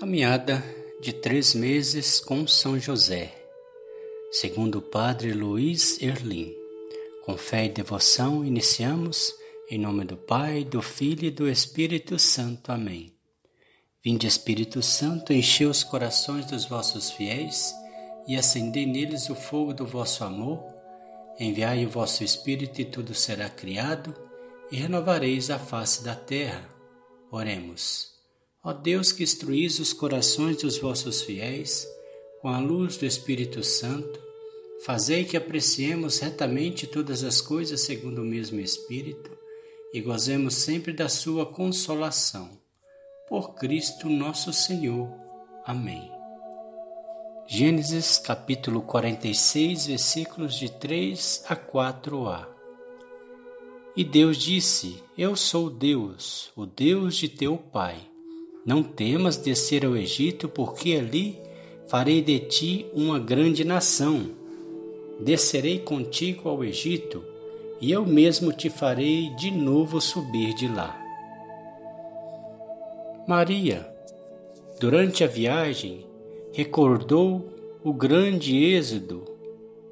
Caminhada de três meses com São José, segundo o Padre Luiz Erlim. Com fé e devoção, iniciamos em nome do Pai, do Filho e do Espírito Santo. Amém. Vinde, Espírito Santo, enche os corações dos vossos fiéis e acendei neles o fogo do vosso amor. Enviai o vosso Espírito e tudo será criado e renovareis a face da terra. Oremos. Ó Deus que instruís os corações dos vossos fiéis com a luz do Espírito Santo, fazei que apreciemos retamente todas as coisas segundo o mesmo Espírito e gozemos sempre da sua consolação. Por Cristo nosso Senhor. Amém. Gênesis capítulo 46, versículos de 3 a 4a. E Deus disse: Eu sou Deus, o Deus de teu pai não temas descer ao Egito, porque ali farei de ti uma grande nação. Descerei contigo ao Egito, e eu mesmo te farei de novo subir de lá. Maria, durante a viagem, recordou o grande êxodo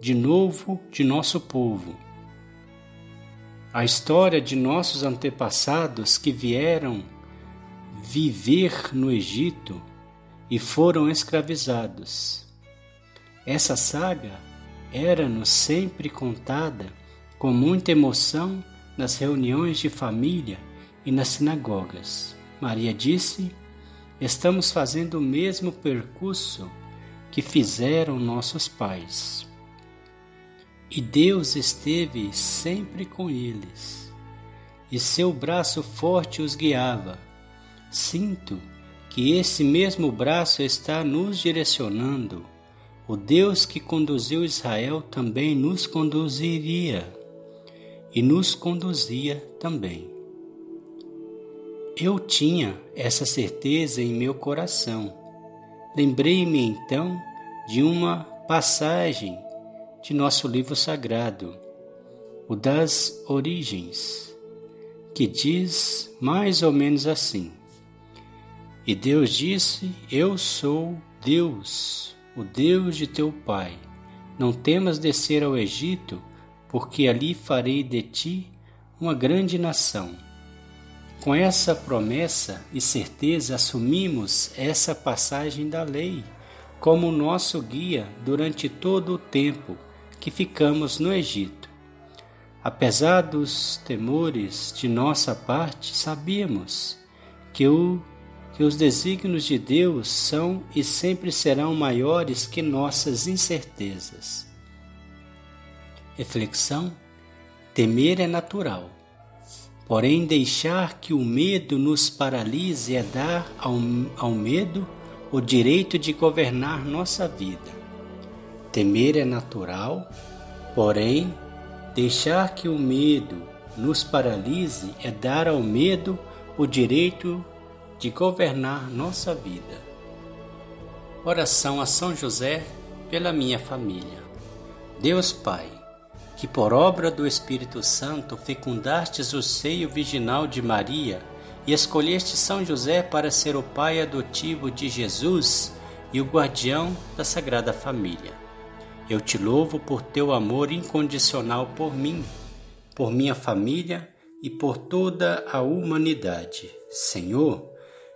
de novo de nosso povo. A história de nossos antepassados que vieram viver no Egito e foram escravizados. Essa saga era-nos sempre contada com muita emoção nas reuniões de família e nas sinagogas. Maria disse: Estamos fazendo o mesmo percurso que fizeram nossos pais. E Deus esteve sempre com eles, e seu braço forte os guiava Sinto que esse mesmo braço está nos direcionando. O Deus que conduziu Israel também nos conduziria e nos conduzia também. Eu tinha essa certeza em meu coração. Lembrei-me então de uma passagem de nosso livro sagrado, o das Origens, que diz mais ou menos assim. E Deus disse: Eu sou Deus, o Deus de teu pai. Não temas descer ao Egito, porque ali farei de ti uma grande nação. Com essa promessa e certeza, assumimos essa passagem da lei como nosso guia durante todo o tempo que ficamos no Egito. Apesar dos temores de nossa parte, sabíamos que o que os desígnios de Deus são e sempre serão maiores que nossas incertezas. Reflexão: temer é natural, porém, deixar que o medo nos paralise é dar ao, ao medo o direito de governar nossa vida. Temer é natural, porém, deixar que o medo nos paralise é dar ao medo o direito de governar nossa vida. Oração a São José pela minha família. Deus Pai, que por obra do Espírito Santo fecundastes o seio virginal de Maria e escolheste São José para ser o pai adotivo de Jesus e o guardião da Sagrada Família. Eu te louvo por teu amor incondicional por mim, por minha família e por toda a humanidade. Senhor,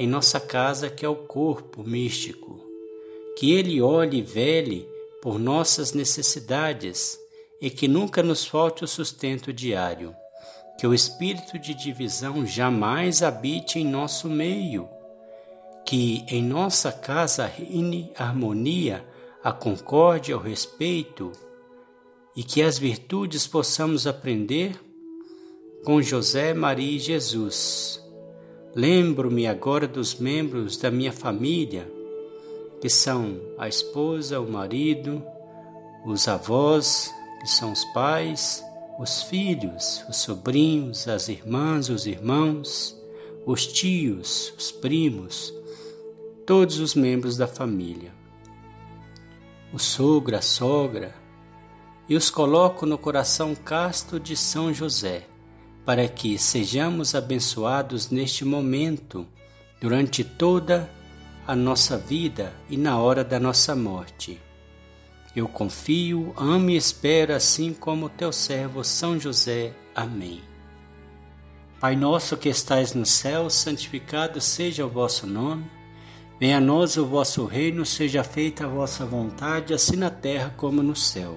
em nossa casa que é o corpo místico. Que Ele olhe e vele por nossas necessidades e que nunca nos falte o sustento diário. Que o espírito de divisão jamais habite em nosso meio. Que em nossa casa reine a harmonia, a concórdia, o respeito e que as virtudes possamos aprender com José, Maria e Jesus Lembro-me agora dos membros da minha família que são a esposa, o marido, os avós, que são os pais, os filhos, os sobrinhos, as irmãs, os irmãos, os tios, os primos, todos os membros da família. O sogro, a sogra, e os coloco no coração casto de São José, para que sejamos abençoados neste momento, durante toda a nossa vida e na hora da nossa morte. Eu confio, amo e espero assim como teu servo São José. Amém. Pai nosso que estais no céu, santificado seja o vosso nome. Venha a nós o vosso reino, seja feita a vossa vontade, assim na terra como no céu.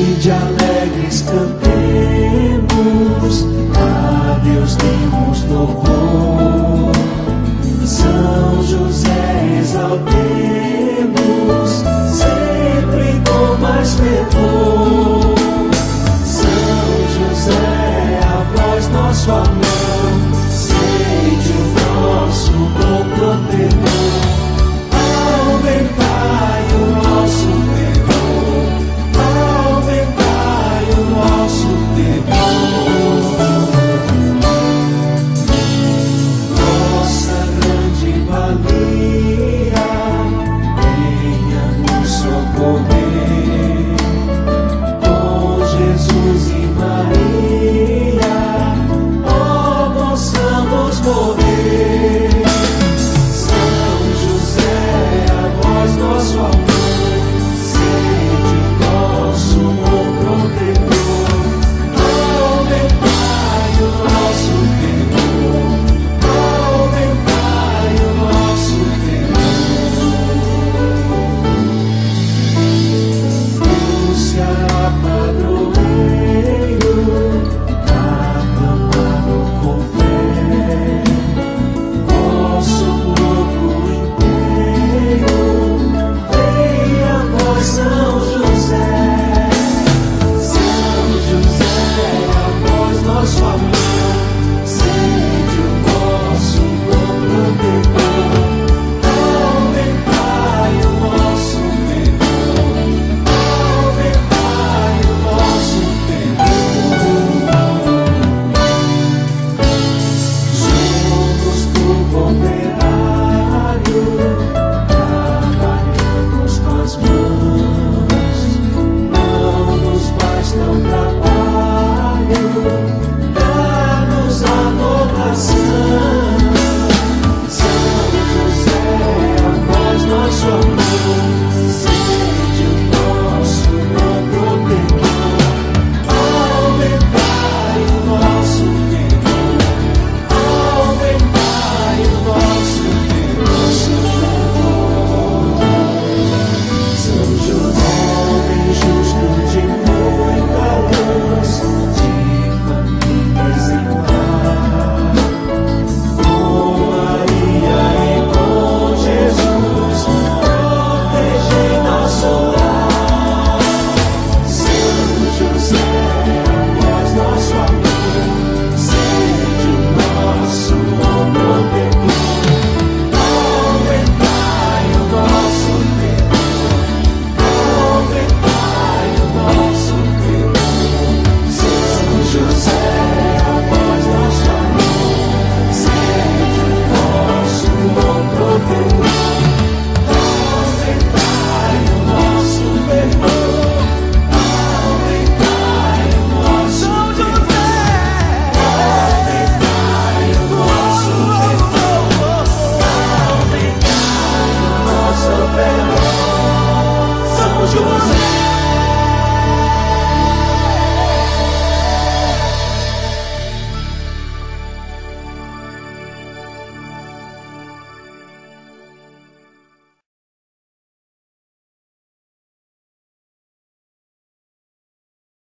e de alegres cantemos, a Deus demos louvor. São José exaltemos.